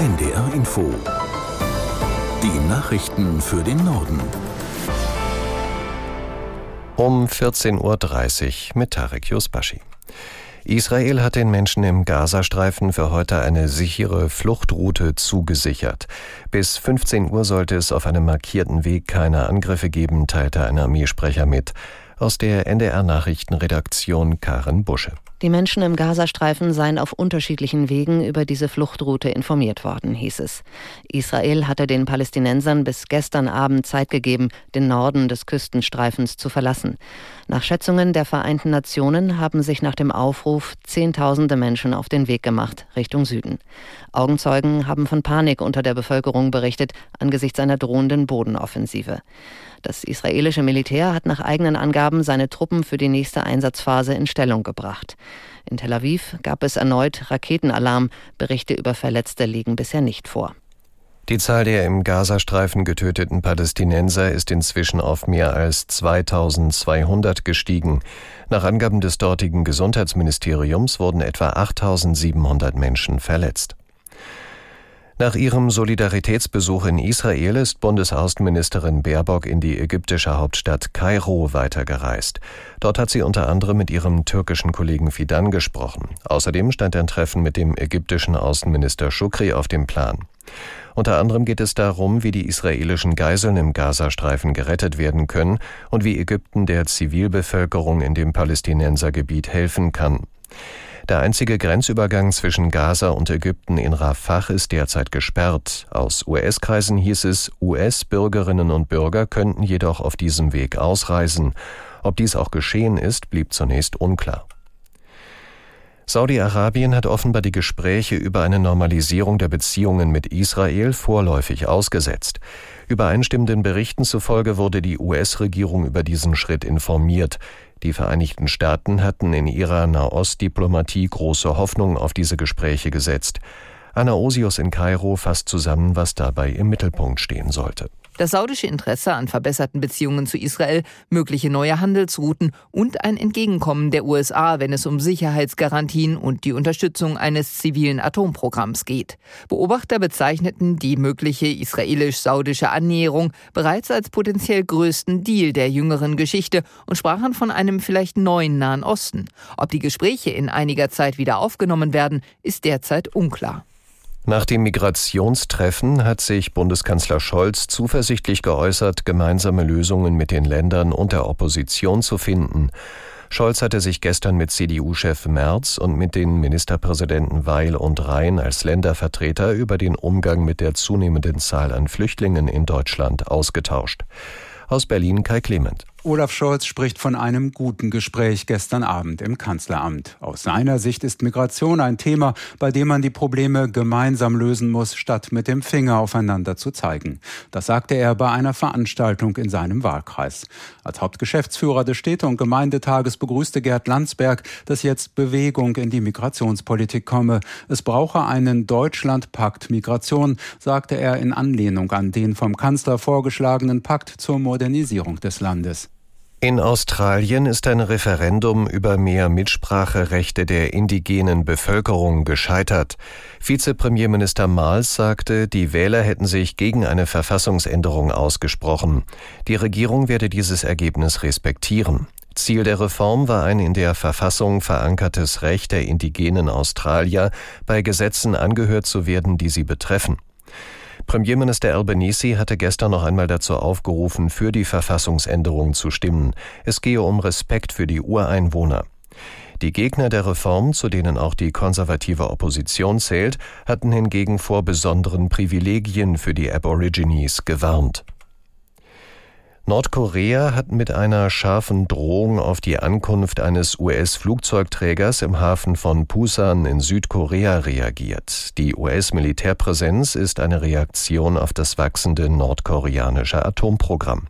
NDR Info. Die Nachrichten für den Norden. Um 14.30 Uhr mit Tarek Yusbashi. Israel hat den Menschen im Gazastreifen für heute eine sichere Fluchtroute zugesichert. Bis 15 Uhr sollte es auf einem markierten Weg keine Angriffe geben, teilte ein Armeesprecher mit. Aus der NDR Nachrichtenredaktion Karen Busche. Die Menschen im Gazastreifen seien auf unterschiedlichen Wegen über diese Fluchtroute informiert worden, hieß es. Israel hatte den Palästinensern bis gestern Abend Zeit gegeben, den Norden des Küstenstreifens zu verlassen. Nach Schätzungen der Vereinten Nationen haben sich nach dem Aufruf Zehntausende Menschen auf den Weg gemacht, Richtung Süden. Augenzeugen haben von Panik unter der Bevölkerung berichtet, angesichts einer drohenden Bodenoffensive. Das israelische Militär hat nach eigenen Angaben seine Truppen für die nächste Einsatzphase in Stellung gebracht. In Tel Aviv gab es erneut Raketenalarm. Berichte über Verletzte liegen bisher nicht vor. Die Zahl der im Gazastreifen getöteten Palästinenser ist inzwischen auf mehr als 2200 gestiegen. Nach Angaben des dortigen Gesundheitsministeriums wurden etwa 8700 Menschen verletzt. Nach ihrem Solidaritätsbesuch in Israel ist Bundesaußenministerin Baerbock in die ägyptische Hauptstadt Kairo weitergereist. Dort hat sie unter anderem mit ihrem türkischen Kollegen Fidan gesprochen. Außerdem stand ein Treffen mit dem ägyptischen Außenminister Shukri auf dem Plan. Unter anderem geht es darum, wie die israelischen Geiseln im Gazastreifen gerettet werden können und wie Ägypten der Zivilbevölkerung in dem Palästinensergebiet helfen kann. Der einzige Grenzübergang zwischen Gaza und Ägypten in Rafah ist derzeit gesperrt. Aus US-Kreisen hieß es, US-Bürgerinnen und Bürger könnten jedoch auf diesem Weg ausreisen. Ob dies auch geschehen ist, blieb zunächst unklar. Saudi-Arabien hat offenbar die Gespräche über eine Normalisierung der Beziehungen mit Israel vorläufig ausgesetzt. Übereinstimmenden Berichten zufolge wurde die US-Regierung über diesen Schritt informiert. Die Vereinigten Staaten hatten in ihrer Nahostdiplomatie große Hoffnung auf diese Gespräche gesetzt. Anna Osius in Kairo fasst zusammen, was dabei im Mittelpunkt stehen sollte das saudische Interesse an verbesserten Beziehungen zu Israel, mögliche neue Handelsrouten und ein Entgegenkommen der USA, wenn es um Sicherheitsgarantien und die Unterstützung eines zivilen Atomprogramms geht. Beobachter bezeichneten die mögliche israelisch-saudische Annäherung bereits als potenziell größten Deal der jüngeren Geschichte und sprachen von einem vielleicht neuen Nahen Osten. Ob die Gespräche in einiger Zeit wieder aufgenommen werden, ist derzeit unklar. Nach dem Migrationstreffen hat sich Bundeskanzler Scholz zuversichtlich geäußert, gemeinsame Lösungen mit den Ländern und der Opposition zu finden. Scholz hatte sich gestern mit CDU-Chef Merz und mit den Ministerpräsidenten Weil und Rhein als Ländervertreter über den Umgang mit der zunehmenden Zahl an Flüchtlingen in Deutschland ausgetauscht. Aus Berlin Kai Clement. Olaf Scholz spricht von einem guten Gespräch gestern Abend im Kanzleramt. Aus seiner Sicht ist Migration ein Thema, bei dem man die Probleme gemeinsam lösen muss, statt mit dem Finger aufeinander zu zeigen. Das sagte er bei einer Veranstaltung in seinem Wahlkreis. Als Hauptgeschäftsführer des Städte- und Gemeindetages begrüßte Gerd Landsberg, dass jetzt Bewegung in die Migrationspolitik komme. Es brauche einen Deutschlandpakt Migration, sagte er in Anlehnung an den vom Kanzler vorgeschlagenen Pakt zur Modernisierung des Landes. In Australien ist ein Referendum über mehr Mitspracherechte der indigenen Bevölkerung gescheitert. Vizepremierminister Miles sagte, die Wähler hätten sich gegen eine Verfassungsänderung ausgesprochen. Die Regierung werde dieses Ergebnis respektieren. Ziel der Reform war ein in der Verfassung verankertes Recht der indigenen Australier, bei Gesetzen angehört zu werden, die sie betreffen. Premierminister Albanese hatte gestern noch einmal dazu aufgerufen, für die Verfassungsänderung zu stimmen. Es gehe um Respekt für die Ureinwohner. Die Gegner der Reform, zu denen auch die konservative Opposition zählt, hatten hingegen vor besonderen Privilegien für die Aborigines gewarnt. Nordkorea hat mit einer scharfen Drohung auf die Ankunft eines US-Flugzeugträgers im Hafen von Pusan in Südkorea reagiert. Die US-Militärpräsenz ist eine Reaktion auf das wachsende nordkoreanische Atomprogramm.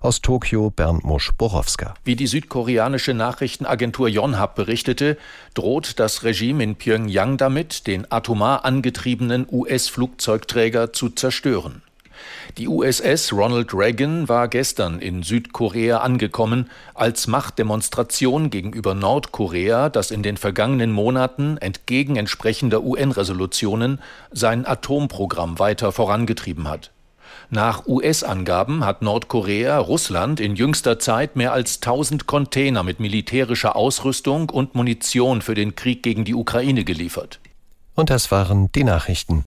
Aus Tokio Bernd Musch-Borowska. Wie die südkoreanische Nachrichtenagentur Yonhap berichtete, droht das Regime in Pyongyang damit, den atomar angetriebenen US-Flugzeugträger zu zerstören. Die USS Ronald Reagan war gestern in Südkorea angekommen als Machtdemonstration gegenüber Nordkorea, das in den vergangenen Monaten entgegen entsprechender UN-Resolutionen sein Atomprogramm weiter vorangetrieben hat. Nach US-Angaben hat Nordkorea Russland in jüngster Zeit mehr als 1000 Container mit militärischer Ausrüstung und Munition für den Krieg gegen die Ukraine geliefert. Und das waren die Nachrichten.